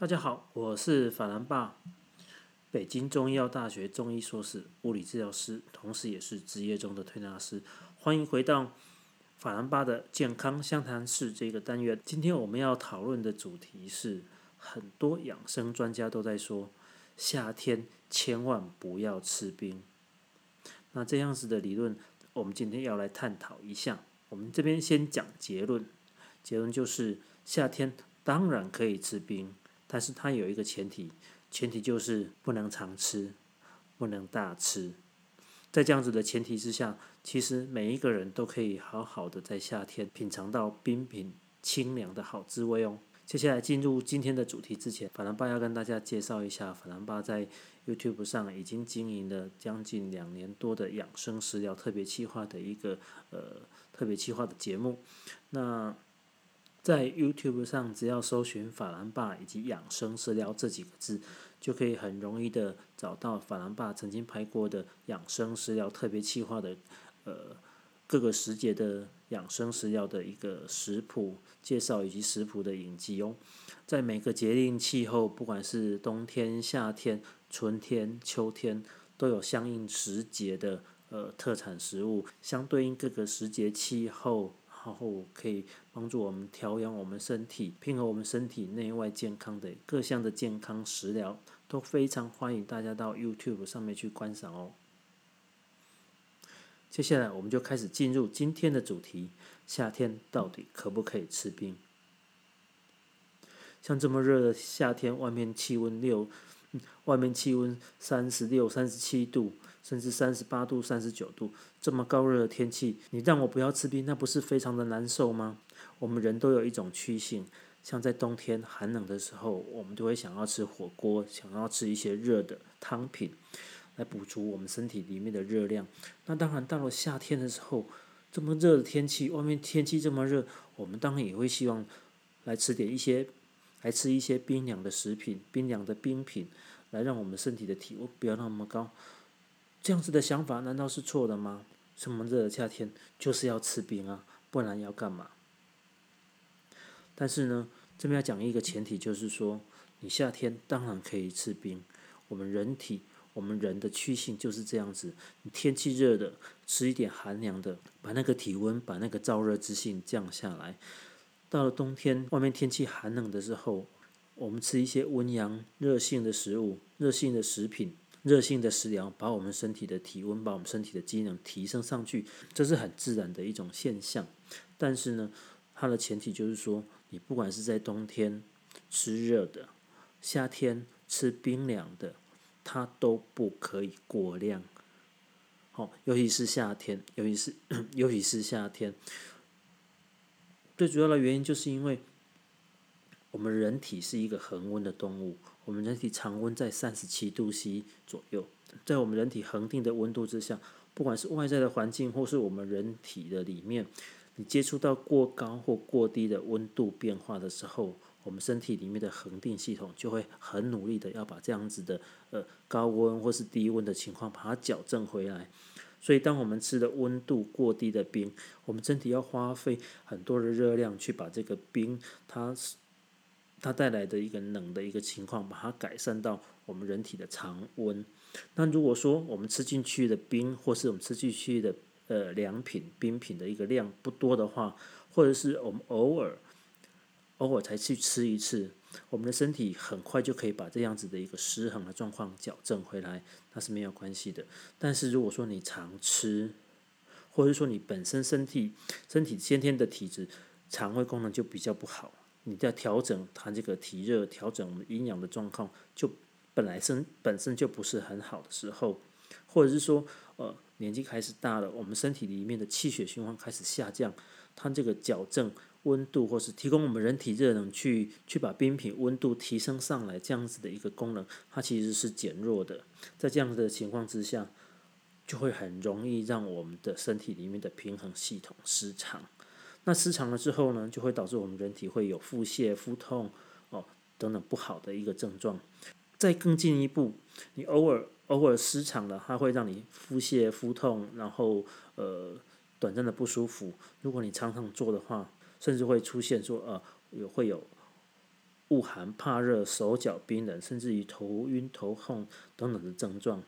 大家好，我是法兰爸，北京中医药大学中医硕士、物理治疗师，同时也是职业中的推拿师。欢迎回到法兰爸的健康相谈室这个单元。今天我们要讨论的主题是，很多养生专家都在说，夏天千万不要吃冰。那这样子的理论，我们今天要来探讨一下。我们这边先讲结论，结论就是夏天当然可以吃冰。但是它有一个前提，前提就是不能常吃，不能大吃。在这样子的前提之下，其实每一个人都可以好好的在夏天品尝到冰品清凉的好滋味哦。接下来进入今天的主题之前，法兰巴要跟大家介绍一下，法兰巴在 YouTube 上已经经营了将近两年多的养生食疗特别企划的一个呃特别企划的节目。那在 YouTube 上，只要搜寻“法兰爸”以及“养生食疗”这几个字，就可以很容易的找到法兰爸曾经拍过的养生食疗特别企划的呃各个时节的养生食疗的一个食谱介绍以及食谱的影集哦。在每个节令气候，不管是冬天、夏天、春天、秋天，都有相应时节的呃特产食物，相对应各个时节气候。然后可以帮助我们调养我们身体，平衡我们身体内外健康的各项的健康食疗，都非常欢迎大家到 YouTube 上面去观赏哦。接下来我们就开始进入今天的主题：夏天到底可不可以吃冰？像这么热的夏天，外面气温六，外面气温三十六、三十七度。甚至三十八度、三十九度这么高热的天气，你让我不要吃冰，那不是非常的难受吗？我们人都有一种趋性，像在冬天寒冷的时候，我们都会想要吃火锅，想要吃一些热的汤品，来补足我们身体里面的热量。那当然，到了夏天的时候，这么热的天气，外面天气这么热，我们当然也会希望来吃点一些，来吃一些冰凉的食品、冰凉的冰品，来让我们身体的体温不要那么高。这样子的想法难道是错的吗？这么热的夏天就是要吃冰啊，不然要干嘛？但是呢，这边要讲一个前提，就是说，你夏天当然可以吃冰。我们人体，我们人的趋性就是这样子。你天气热的，吃一点寒凉的，把那个体温，把那个燥热之性降下来。到了冬天，外面天气寒冷的时候，我们吃一些温阳热性的食物，热性的食品。热性的食疗把我们身体的体温，把我们身体的机能提升上去，这是很自然的一种现象。但是呢，它的前提就是说，你不管是在冬天吃热的，夏天吃冰凉的，它都不可以过量。好，尤其是夏天，尤其是 尤其是夏天，最主要的原因就是因为。我们人体是一个恒温的动物，我们人体常温在三十七度 C 左右，在我们人体恒定的温度之下，不管是外在的环境或是我们人体的里面，你接触到过高或过低的温度变化的时候，我们身体里面的恒定系统就会很努力的要把这样子的呃高温或是低温的情况把它矫正回来。所以，当我们吃的温度过低的冰，我们身体要花费很多的热量去把这个冰它。它带来的一个冷的一个情况，把它改善到我们人体的常温。那如果说我们吃进去的冰，或是我们吃进去的呃凉品、冰品的一个量不多的话，或者是我们偶尔偶尔才去吃一次，我们的身体很快就可以把这样子的一个失衡的状况矫正回来，那是没有关系的。但是如果说你常吃，或者说你本身身体身体先天的体质，肠胃功能就比较不好。你在调整它这个体热、调整我们营养的状况，就本来身本身就不是很好的时候，或者是说，呃，年纪开始大了，我们身体里面的气血循环开始下降，它这个矫正温度或是提供我们人体热能去去把冰品温度提升上来，这样子的一个功能，它其实是减弱的。在这样的情况之下，就会很容易让我们的身体里面的平衡系统失常。那失常了之后呢，就会导致我们人体会有腹泻、腹痛哦等等不好的一个症状。再更进一步，你偶尔偶尔失常了，它会让你腹泻、腹痛，然后呃短暂的不舒服。如果你常常做的话，甚至会出现说呃有会有恶寒、怕热、手脚冰冷，甚至于头晕、头痛等等的症状，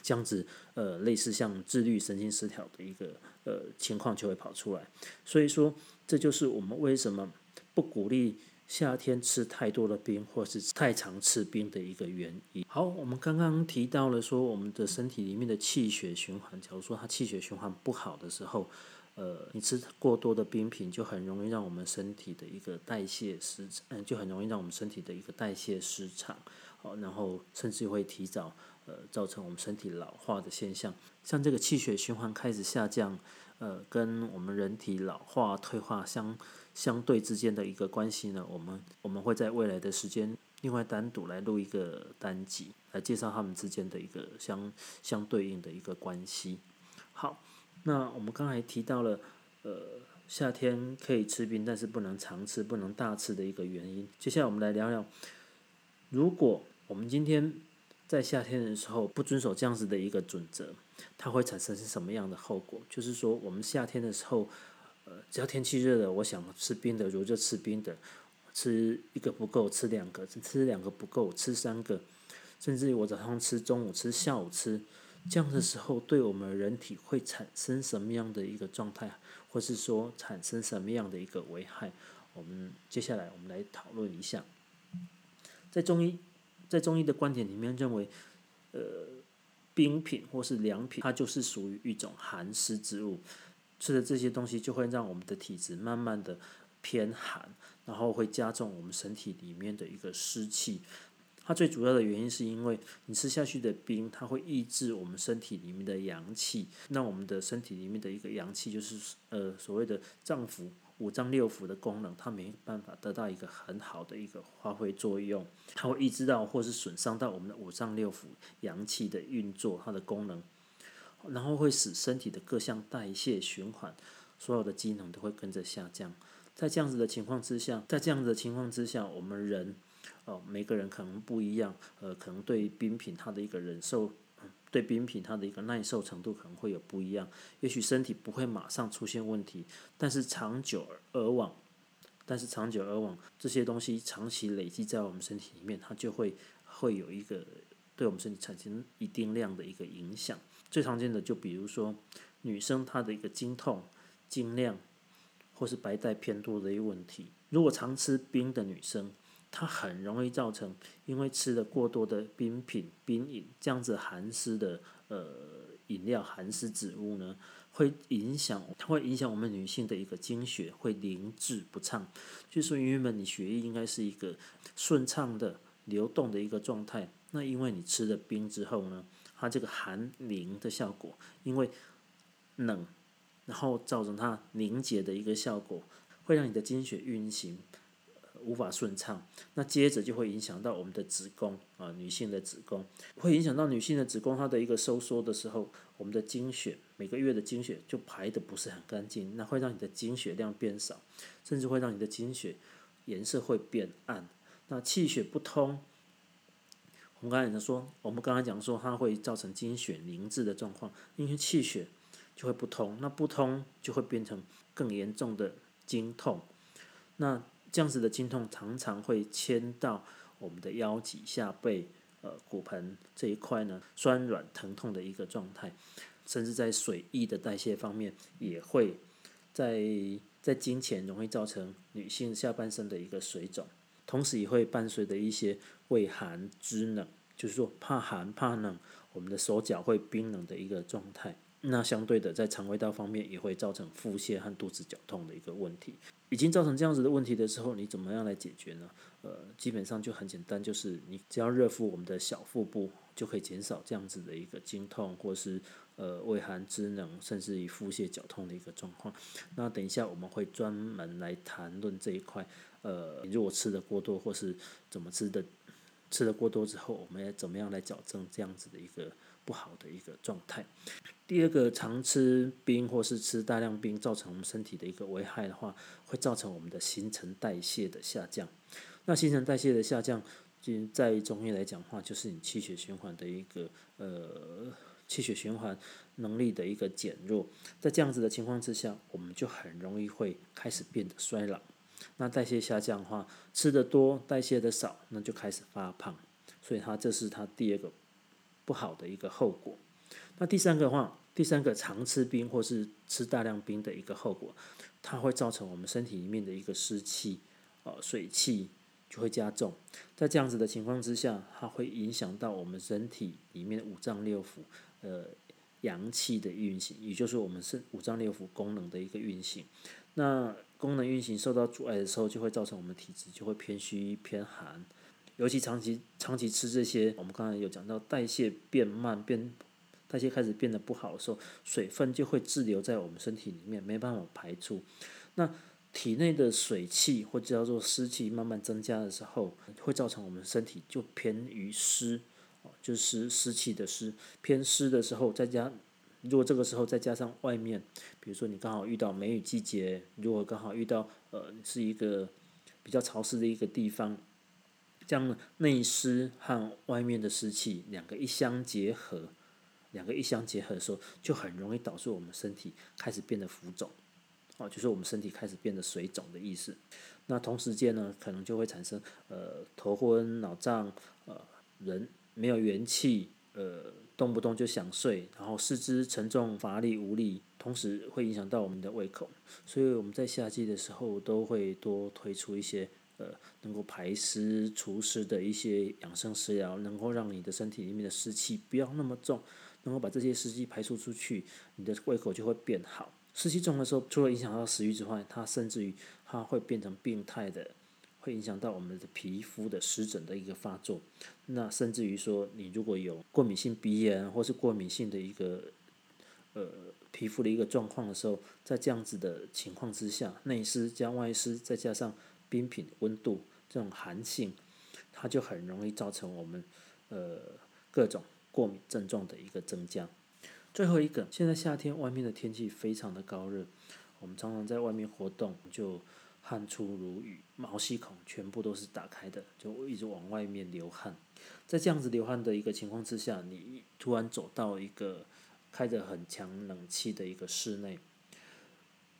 这样子呃，类似像自律神经失调的一个呃情况就会跑出来。所以说，这就是我们为什么不鼓励夏天吃太多的冰，或是太常吃冰的一个原因。好，我们刚刚提到了说，我们的身体里面的气血循环，假如说它气血循环不好的时候。呃，你吃过多的冰品，就很容易让我们身体的一个代谢失，嗯，就很容易让我们身体的一个代谢失常，好，然后甚至会提早呃造成我们身体老化的现象。像这个气血循环开始下降，呃，跟我们人体老化退化相相对之间的一个关系呢，我们我们会在未来的时间另外单独来录一个单集，来介绍他们之间的一个相相对应的一个关系。好。那我们刚才提到了，呃，夏天可以吃冰，但是不能常吃、不能大吃的一个原因。接下来我们来聊聊，如果我们今天在夏天的时候不遵守这样子的一个准则，它会产生是什么样的后果？就是说，我们夏天的时候，呃，只要天气热了，我想吃冰的，我就吃冰的，吃一个不够，吃两个，吃两个不够，吃三个，甚至于我早上吃，中午吃，下午吃。这样的时候，对我们人体会产生什么样的一个状态，或是说产生什么样的一个危害？我们接下来我们来讨论一下。在中医，在中医的观点里面认为，呃，冰品或是凉品，它就是属于一种寒湿之物，吃的这些东西就会让我们的体质慢慢的偏寒，然后会加重我们身体里面的一个湿气。它最主要的原因是因为你吃下去的冰，它会抑制我们身体里面的阳气，那我们的身体里面的一个阳气就是呃所谓的脏腑五脏六腑的功能，它没办法得到一个很好的一个发挥作用，它会抑制到或是损伤到我们的五脏六腑阳气的运作，它的功能，然后会使身体的各项代谢循环所有的机能都会跟着下降。在这样子的情况之下，在这样子的情况之下，我们人。哦，每个人可能不一样，呃，可能对冰品它的一个忍受，对冰品它的一个耐受程度可能会有不一样。也许身体不会马上出现问题，但是长久而往，但是长久而往，这些东西长期累积在我们身体里面，它就会会有一个对我们身体产生一定量的一个影响。最常见的就比如说女生她的一个经痛、经量，或是白带偏多的一个问题。如果常吃冰的女生，它很容易造成，因为吃了过多的冰品、冰饮这样子寒湿的呃饮料、寒湿植物呢，会影响，它会影响我们女性的一个经血会凝滞不畅。就是说，原本你血液应该是一个顺畅的流动的一个状态，那因为你吃了冰之后呢，它这个寒凝的效果，因为冷，然后造成它凝结的一个效果，会让你的经血运行。无法顺畅，那接着就会影响到我们的子宫啊，女性的子宫会影响到女性的子宫，它的一个收缩的时候，我们的经血每个月的经血就排的不是很干净，那会让你的经血量变少，甚至会让你的经血颜色会变暗。那气血不通，我们刚才讲说，我们刚才讲说它会造成经血凝滞的状况，因为气血就会不通，那不通就会变成更严重的经痛，那。这样子的经痛常常会牵到我们的腰脊、下背、呃骨盆这一块呢，酸软疼痛的一个状态，甚至在水液的代谢方面，也会在在经前容易造成女性下半身的一个水肿，同时也会伴随着一些畏寒肢冷，就是说怕寒怕冷，我们的手脚会冰冷的一个状态。那相对的，在肠胃道方面也会造成腹泻和肚子绞痛的一个问题。已经造成这样子的问题的时候，你怎么样来解决呢？呃，基本上就很简单，就是你只要热敷我们的小腹部，就可以减少这样子的一个经痛，或是呃胃寒肢冷，甚至于腹泻绞痛的一个状况。那等一下我们会专门来谈论这一块。呃，如果吃的过多，或是怎么吃的，吃的过多之后，我们要怎么样来矫正这样子的一个。不好的一个状态。第二个，常吃冰或是吃大量冰，造成我们身体的一个危害的话，会造成我们的新陈代谢的下降。那新陈代谢的下降，就在中医来讲的话，就是你气血循环的一个呃气血循环能力的一个减弱。在这样子的情况之下，我们就很容易会开始变得衰老。那代谢下降的话，吃的多，代谢的少，那就开始发胖。所以它这是它第二个不好的一个后果。那第三个话，第三个常吃冰或是吃大量冰的一个后果，它会造成我们身体里面的一个湿气，呃，水气就会加重。在这样子的情况之下，它会影响到我们身体里面的五脏六腑，呃，阳气的运行，也就是我们是五脏六腑功能的一个运行。那功能运行受到阻碍的时候，就会造成我们体质就会偏虚偏寒。尤其长期长期吃这些，我们刚才有讲到代谢变慢，变代谢开始变得不好的时候，水分就会滞留在我们身体里面，没办法排出。那体内的水气或者叫做湿气慢慢增加的时候，会造成我们身体就偏于湿，就是湿气的湿，偏湿的时候，再加如果这个时候再加上外面，比如说你刚好遇到梅雨季节，如果刚好遇到呃是一个比较潮湿的一个地方。将内湿和外面的湿气两个一相结合，两个一相结合的时候，就很容易导致我们身体开始变得浮肿，哦，就是我们身体开始变得水肿的意思。那同时间呢，可能就会产生呃头昏脑胀，呃人没有元气，呃动不动就想睡，然后四肢沉重乏力无力，同时会影响到我们的胃口。所以我们在夏季的时候都会多推出一些。呃，能够排湿除湿的一些养生食疗，能够让你的身体里面的湿气不要那么重，能够把这些湿气排出出去，你的胃口就会变好。湿气重的时候，除了影响到食欲之外，它甚至于它会变成病态的，会影响到我们的皮肤的湿疹的一个发作。那甚至于说，你如果有过敏性鼻炎或是过敏性的一个呃皮肤的一个状况的时候，在这样子的情况之下，内湿加外湿，再加上冰品温度这种寒性，它就很容易造成我们呃各种过敏症状的一个增加。最后一个，现在夏天外面的天气非常的高热，我们常常在外面活动就汗出如雨，毛细孔全部都是打开的，就一直往外面流汗。在这样子流汗的一个情况之下，你突然走到一个开着很强冷气的一个室内，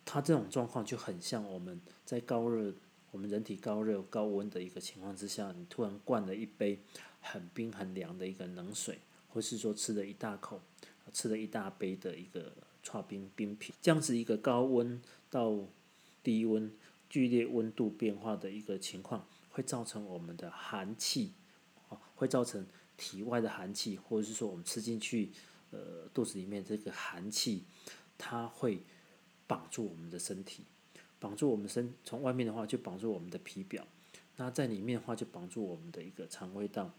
它这种状况就很像我们在高热。我们人体高热高温的一个情况之下，你突然灌了一杯很冰很凉的一个冷水，或是说吃了一大口，吃了一大杯的一个刨冰冰品，这样子一个高温到低温剧烈温度变化的一个情况，会造成我们的寒气，啊，会造成体外的寒气，或者是说我们吃进去，呃，肚子里面这个寒气，它会绑住我们的身体。绑住我们身，从外面的话就绑住我们的皮表，那在里面的话就绑住我们的一个肠胃道。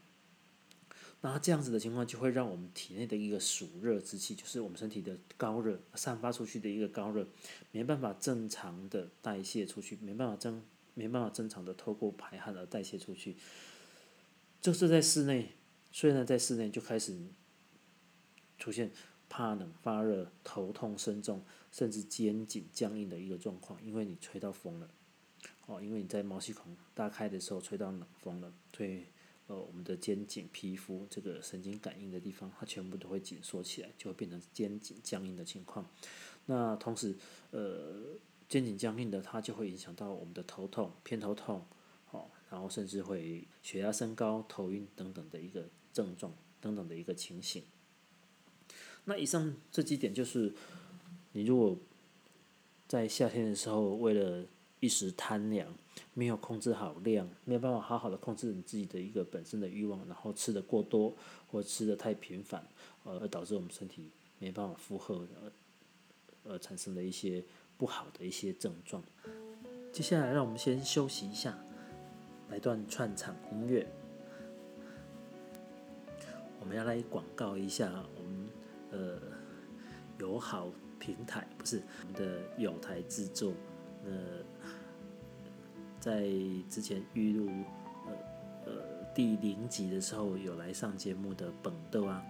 那这样子的情况就会让我们体内的一个暑热之气，就是我们身体的高热散发出去的一个高热，没办法正常的代谢出去，没办法正没办法正常的透过排汗而代谢出去。就是在室内，虽然在室内就开始出现。怕冷、发热、头痛、身重，甚至肩颈僵硬的一个状况，因为你吹到风了，哦，因为你在毛细孔大开的时候吹到冷风了，所以呃，我们的肩颈皮肤这个神经感应的地方，它全部都会紧缩起来，就会变成肩颈僵硬的情况。那同时，呃，肩颈僵硬的，它就会影响到我们的头痛、偏头痛，哦，然后甚至会血压升高、头晕等等的一个症状等等的一个情形。那以上这几点就是，你如果在夏天的时候为了一时贪凉，没有控制好量，没有办法好好的控制你自己的一个本身的欲望，然后吃的过多或吃的太频繁，而导致我们身体没办法负荷，而产生了一些不好的一些症状。接下来让我们先休息一下，来段串场音乐。我们要来广告一下我们。呃，友好平台不是我们的友台制作。那在之前预录呃呃第零集的时候，有来上节目的本豆啊。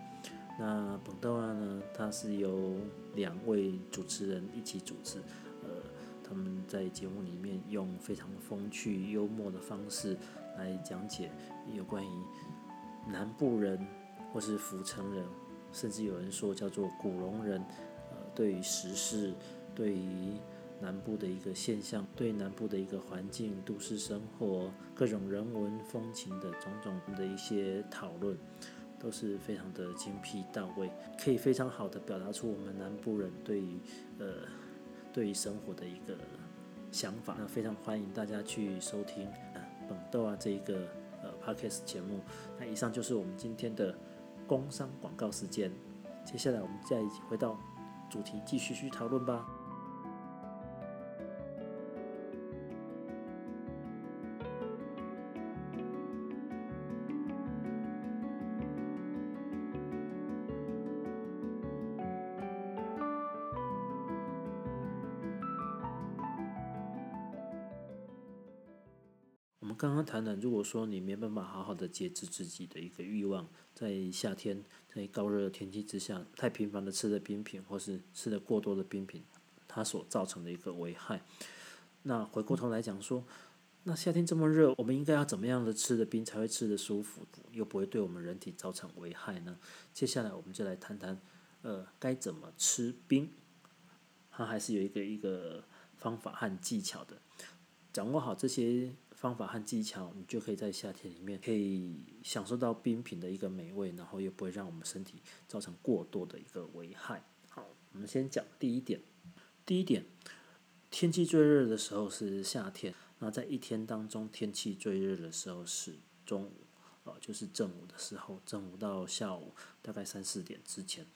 那本豆啊呢，它是由两位主持人一起主持。呃，他们在节目里面用非常风趣幽默的方式来讲解有关于南部人或是福城人。甚至有人说叫做古龙人，呃，对于时事，对于南部的一个现象，对南部的一个环境、都市生活、各种人文风情的种种的一些讨论，都是非常的精辟到位，可以非常好的表达出我们南部人对于呃对于生活的一个想法。那非常欢迎大家去收听啊本豆啊这一个呃 podcast 节目。那以上就是我们今天的工商广告时间。接下来我们再回到主题，继续去讨论吧。刚刚谈了，如果说你没办法好好的节制自己的一个欲望，在夏天在高热的天气之下，太频繁的吃的冰品，或是吃的过多的冰品，它所造成的一个危害。那回过头来讲说，那夏天这么热，我们应该要怎么样的吃的冰才会吃的舒服，又不会对我们人体造成危害呢？接下来我们就来谈谈，呃，该怎么吃冰，它还是有一个一个方法和技巧的。掌握好这些方法和技巧，你就可以在夏天里面可以享受到冰品的一个美味，然后又不会让我们身体造成过多的一个危害。好，我们先讲第一点。第一点，天气最热的时候是夏天，那在一天当中天气最热的时候是中午，呃，就是正午的时候，正午到下午大概三四点之前。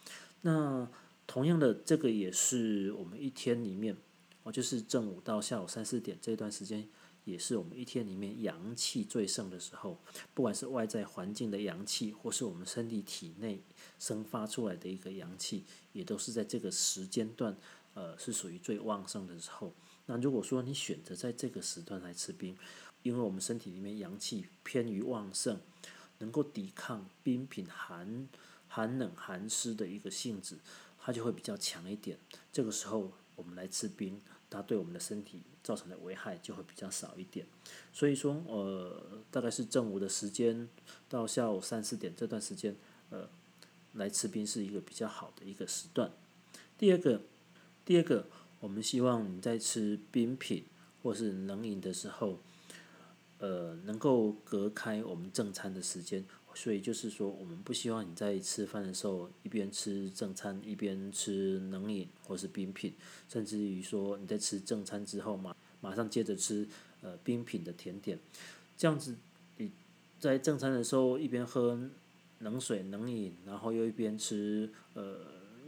那同样的，这个也是我们一天里面。哦，就是正午到下午三四点这段时间，也是我们一天里面阳气最盛的时候。不管是外在环境的阳气，或是我们身体体内生发出来的一个阳气，也都是在这个时间段，呃，是属于最旺盛的时候。那如果说你选择在这个时段来吃冰，因为我们身体里面阳气偏于旺盛，能够抵抗冰品寒寒冷寒湿的一个性质，它就会比较强一点。这个时候我们来吃冰。它对我们的身体造成的危害就会比较少一点，所以说，呃，大概是正午的时间到下午三四点这段时间，呃，来吃冰是一个比较好的一个时段。第二个，第二个，我们希望你在吃冰品或是冷饮的时候，呃，能够隔开我们正餐的时间。所以就是说，我们不希望你在吃饭的时候一边吃正餐一边吃冷饮或是冰品，甚至于说你在吃正餐之后马，马上接着吃呃冰品的甜点，这样子你在正餐的时候一边喝冷水冷饮，然后又一边吃呃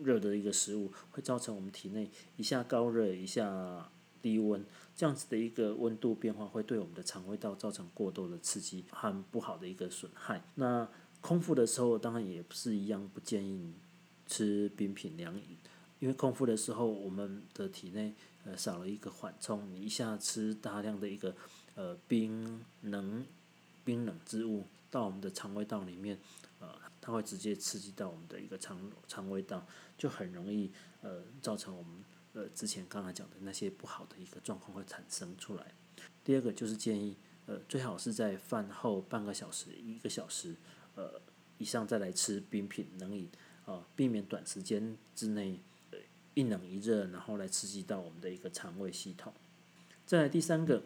热的一个食物，会造成我们体内一下高热一下。低温这样子的一个温度变化，会对我们的肠胃道造成过多的刺激和不好的一个损害。那空腹的时候，当然也不是一样，不建议吃冰品凉饮，因为空腹的时候，我们的体内呃少了一个缓冲，你一下吃大量的一个呃冰冷冰冷之物到我们的肠胃道里面，呃，它会直接刺激到我们的一个肠肠胃道，就很容易呃造成我们。呃，之前刚才讲的那些不好的一个状况会产生出来。第二个就是建议，呃，最好是在饭后半个小时、一个小时，呃，以上再来吃冰品冷饮，啊，避免短时间之内一冷一热，然后来刺激到我们的一个肠胃系统。再来第三个，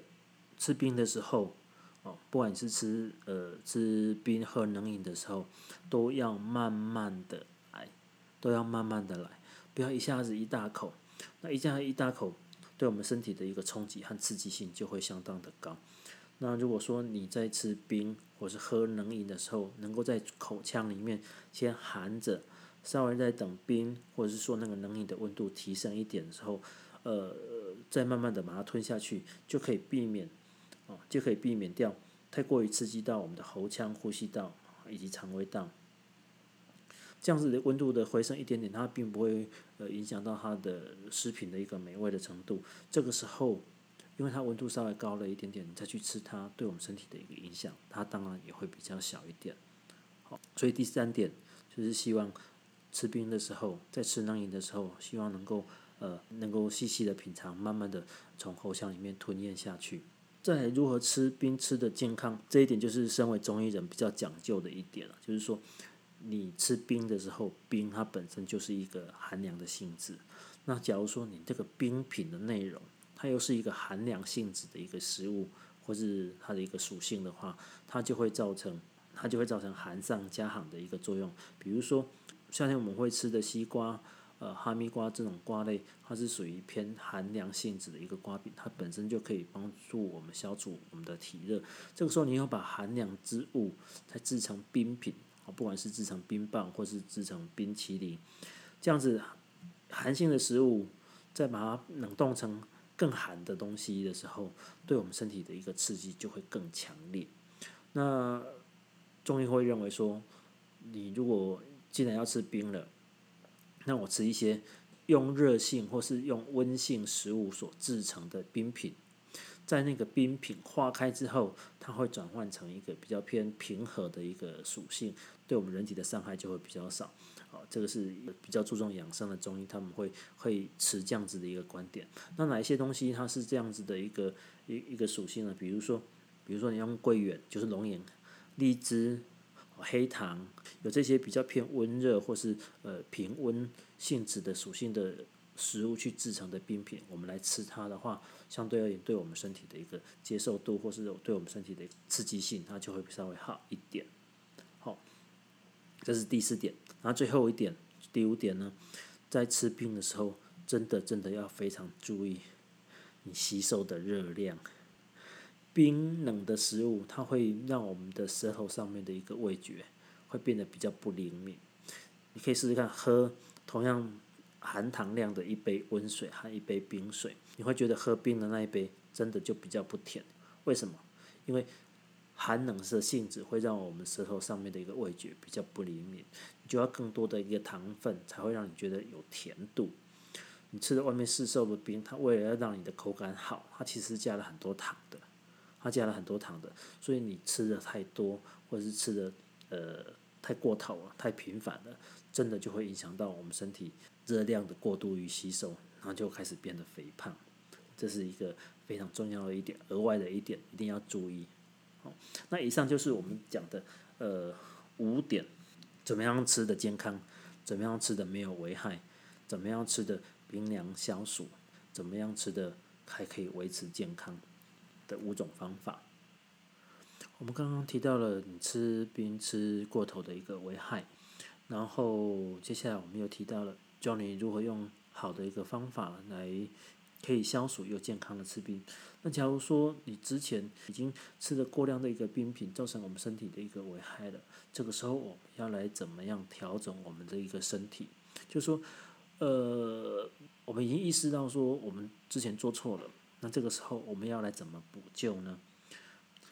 吃冰的时候，哦，不管是吃呃吃冰喝冷饮的时候，都要慢慢的来，都要慢慢的来，不要一下子一大口。那一这样一大口，对我们身体的一个冲击和刺激性就会相当的高。那如果说你在吃冰或是喝冷饮的时候，能够在口腔里面先含着，稍微在等冰或者是说那个冷饮的温度提升一点的时候，呃，再慢慢的把它吞下去，就可以避免，哦，就可以避免掉太过于刺激到我们的喉腔、呼吸道以及肠胃道。这样子的温度的回升一点点，它并不会呃影响到它的食品的一个美味的程度。这个时候，因为它温度稍微高了一点点，你再去吃它，对我们身体的一个影响，它当然也会比较小一点。好，所以第三点就是希望吃冰的时候，在吃冷饮的时候，希望能够呃能够细细的品尝，慢慢的从喉腔里面吞咽下去。再如何吃冰吃的健康，这一点就是身为中医人比较讲究的一点了，就是说。你吃冰的时候，冰它本身就是一个寒凉的性质。那假如说你这个冰品的内容它又是一个寒凉性质的一个食物，或是它的一个属性的话，它就会造成它就会造成寒上加寒的一个作用。比如说夏天我们会吃的西瓜。呃，哈密瓜这种瓜类，它是属于偏寒凉性质的一个瓜饼，它本身就可以帮助我们消除我们的体热。这个时候，你要把寒凉之物再制成冰品，不管是制成冰棒或是制成冰淇淋，这样子寒性的食物，再把它冷冻成更寒的东西的时候，对我们身体的一个刺激就会更强烈。那中医会认为说，你如果既然要吃冰了，那我吃一些用热性或是用温性食物所制成的冰品，在那个冰品化开之后，它会转换成一个比较偏平和的一个属性，对我们人体的伤害就会比较少。好，这个是比较注重养生的中医，他们会会持这样子的一个观点。那哪一些东西它是这样子的一个一一个属性呢？比如说，比如说你用桂圆，就是龙眼、荔枝。黑糖有这些比较偏温热或是呃平温性质的属性的食物去制成的冰品，我们来吃它的话，相对而言对我们身体的一个接受度或是对我们身体的刺激性，它就会稍微好一点。好，这是第四点。然后最后一点，第五点呢，在吃冰的时候，真的真的要非常注意你吸收的热量。冰冷的食物，它会让我们的舌头上面的一个味觉会变得比较不灵敏。你可以试试看，喝同样含糖量的一杯温水和一杯冰水，你会觉得喝冰的那一杯真的就比较不甜。为什么？因为寒冷的性质会让我们舌头上面的一个味觉比较不灵敏，你就要更多的一个糖分才会让你觉得有甜度。你吃的外面市售的冰，它为了要让你的口感好，它其实加了很多糖的。它加了很多糖的，所以你吃的太多，或者是吃的呃太过头了、太频繁了，真的就会影响到我们身体热量的过度于吸收，然后就开始变得肥胖。这是一个非常重要的一点，额外的一点一定要注意。好，那以上就是我们讲的呃五点，怎么样吃的健康，怎么样吃的没有危害，怎么样吃的冰凉消暑，怎么样吃的还可以维持健康。的五种方法，我们刚刚提到了你吃冰吃过头的一个危害，然后接下来我们又提到了教你如何用好的一个方法来可以消暑又健康的吃冰。那假如说你之前已经吃了过量的一个冰品，造成我们身体的一个危害了，这个时候我们要来怎么样调整我们的一个身体？就是说，呃，我们已经意识到说我们之前做错了。那这个时候我们要来怎么补救呢？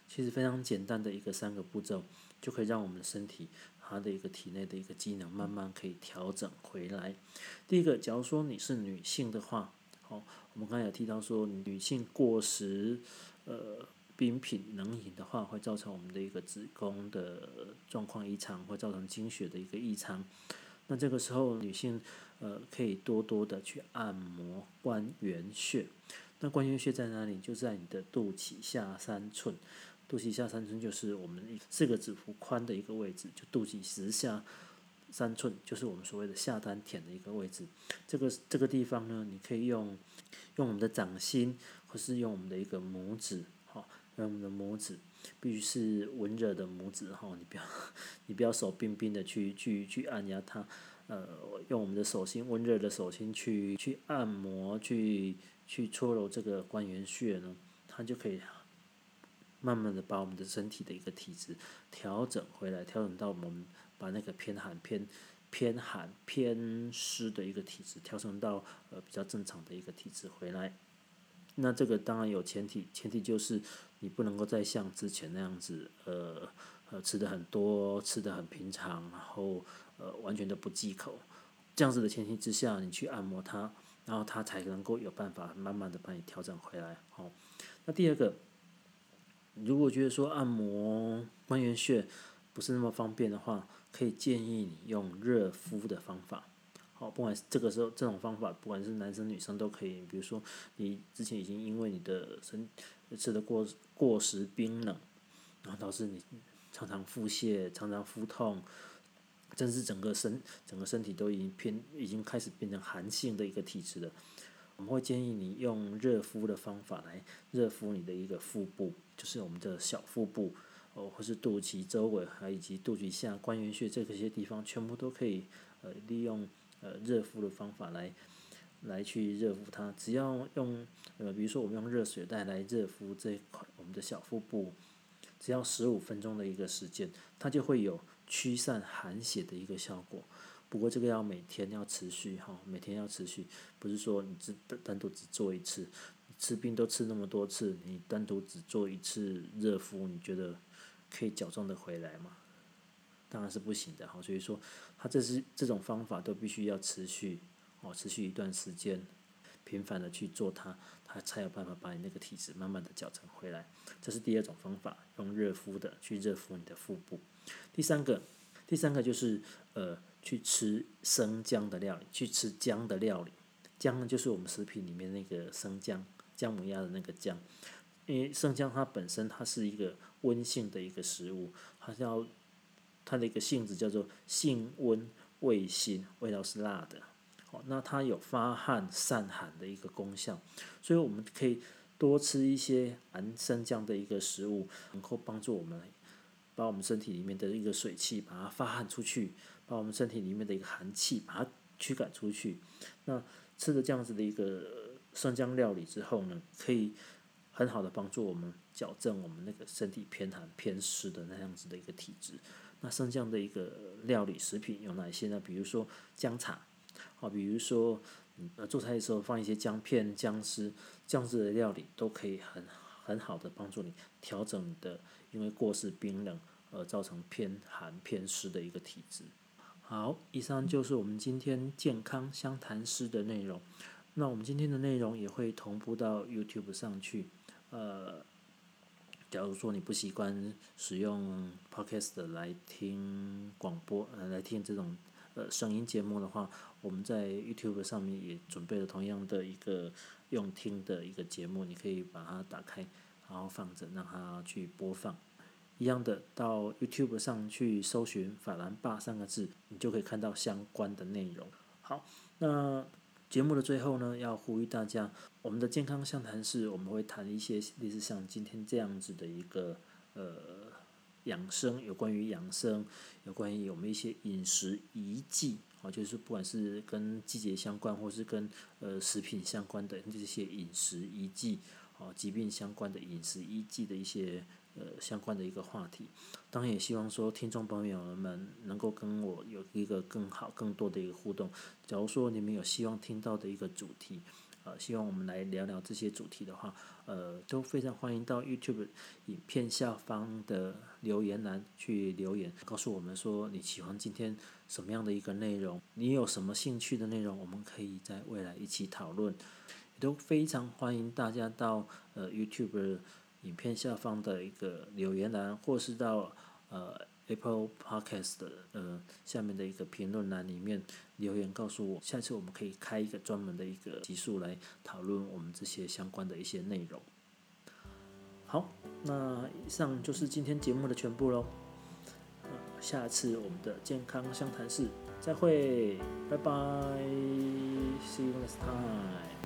其实非常简单的一个三个步骤，就可以让我们的身体它的一个体内的一个机能慢慢可以调整回来。第一个，假如说你是女性的话，好，我们刚才有提到说，女性过食呃冰品冷饮的话，会造成我们的一个子宫的状况异常，会造成经血的一个异常。那这个时候，女性呃可以多多的去按摩关元穴。那关元穴在哪里？就在你的肚脐下三寸，肚脐下三寸就是我们四个指腹宽的一个位置，就肚脐直下三寸，就是我们所谓的下丹田的一个位置。这个这个地方呢，你可以用用我们的掌心，或是用我们的一个拇指，哈，用我们的拇指，必须是温热的拇指，哈，你不要 你不要手冰冰的去去去按压它，呃，用我们的手心温热的手心去去按摩去。去搓揉这个关元穴呢，它就可以慢慢的把我们的身体的一个体质调整回来，调整到我们把那个偏寒、偏偏寒、偏湿的一个体质调整到呃比较正常的一个体质回来。那这个当然有前提，前提就是你不能够再像之前那样子，呃呃吃的很多，吃的很平常，然后呃完全都不忌口，这样子的前提之下，你去按摩它。然后它才能够有办法慢慢的帮你调整回来，好。那第二个，如果觉得说按摩关元穴不是那么方便的话，可以建议你用热敷的方法，好，不管这个时候这种方法，不管是男生女生都可以。比如说你之前已经因为你的身吃的过过食冰冷，然后导致你常常腹泻、常常腹痛。真是整个身整个身体都已经偏已经开始变成寒性的一个体质了，我们会建议你用热敷的方法来热敷你的一个腹部，就是我们的小腹部哦，或是肚脐周围，还以及肚脐下关元穴这些地方，全部都可以呃利用呃热敷的方法来来去热敷它。只要用呃，比如说我们用热水袋来热敷这一块我们的小腹部，只要十五分钟的一个时间，它就会有驱散寒血的一个效果。不过这个要每天要持续哈，每天要持续，不是说你只单单独只做一次，你吃冰都吃那么多次，你单独只做一次热敷，你觉得可以矫正的回来吗？当然是不行的哈。所以说，它这是这种方法都必须要持续哦，持续一段时间，频繁的去做它，它才有办法把你那个体质慢慢的矫正回来。这是第二种方法，用热敷的去热敷你的腹部。第三个，第三个就是呃。去吃生姜的料理，去吃姜的料理。姜呢，就是我们食品里面那个生姜，姜母鸭的那个姜。因为生姜它本身它是一个温性的一个食物，它叫它的一个性质叫做性温味辛，味道是辣的。好，那它有发汗散寒的一个功效，所以我们可以多吃一些含生姜的一个食物，能够帮助我们把我们身体里面的一个水气把它发汗出去。把我们身体里面的一个寒气把它驱赶出去。那吃了这样子的一个生姜料理之后呢，可以很好的帮助我们矫正我们那个身体偏寒偏湿的那样子的一个体质。那生姜的一个料理食品有哪些呢？比如说姜茶，啊，比如说呃做菜的时候放一些姜片、姜丝，这样子的料理都可以很很好的帮助你调整的因为过世冰冷而造成偏寒偏湿的一个体质。好，以上就是我们今天健康相谈师的内容。那我们今天的内容也会同步到 YouTube 上去。呃，假如说你不习惯使用 Podcast 来听广播，呃，来听这种呃声音节目的话，我们在 YouTube 上面也准备了同样的一个用听的一个节目，你可以把它打开，然后放着，让它去播放。一样的，到 YouTube 上去搜寻“法兰霸”三个字，你就可以看到相关的内容。好，那节目的最后呢，要呼吁大家，我们的健康相谈室，我们会谈一些类似像今天这样子的一个呃养生，有关于养生，有关于我们一些饮食遗迹啊，就是不管是跟季节相关，或是跟呃食品相关的这些饮食遗迹，啊，疾病相关的饮食遗迹的一些。呃，相关的一个话题，当然也希望说听众朋友们能够跟我有一个更好、更多的一个互动。假如说你们有希望听到的一个主题，呃，希望我们来聊聊这些主题的话，呃，都非常欢迎到 YouTube 影片下方的留言栏去留言，告诉我们说你喜欢今天什么样的一个内容，你有什么兴趣的内容，我们可以在未来一起讨论。也都非常欢迎大家到呃 YouTube。影片下方的一个留言栏，或是到呃 Apple Podcast 的呃下面的一个评论栏里面留言，告诉我，下次我们可以开一个专门的一个集数来讨论我们这些相关的一些内容。好，那以上就是今天节目的全部喽。下次我们的健康相谈室再会，拜拜，See you next time。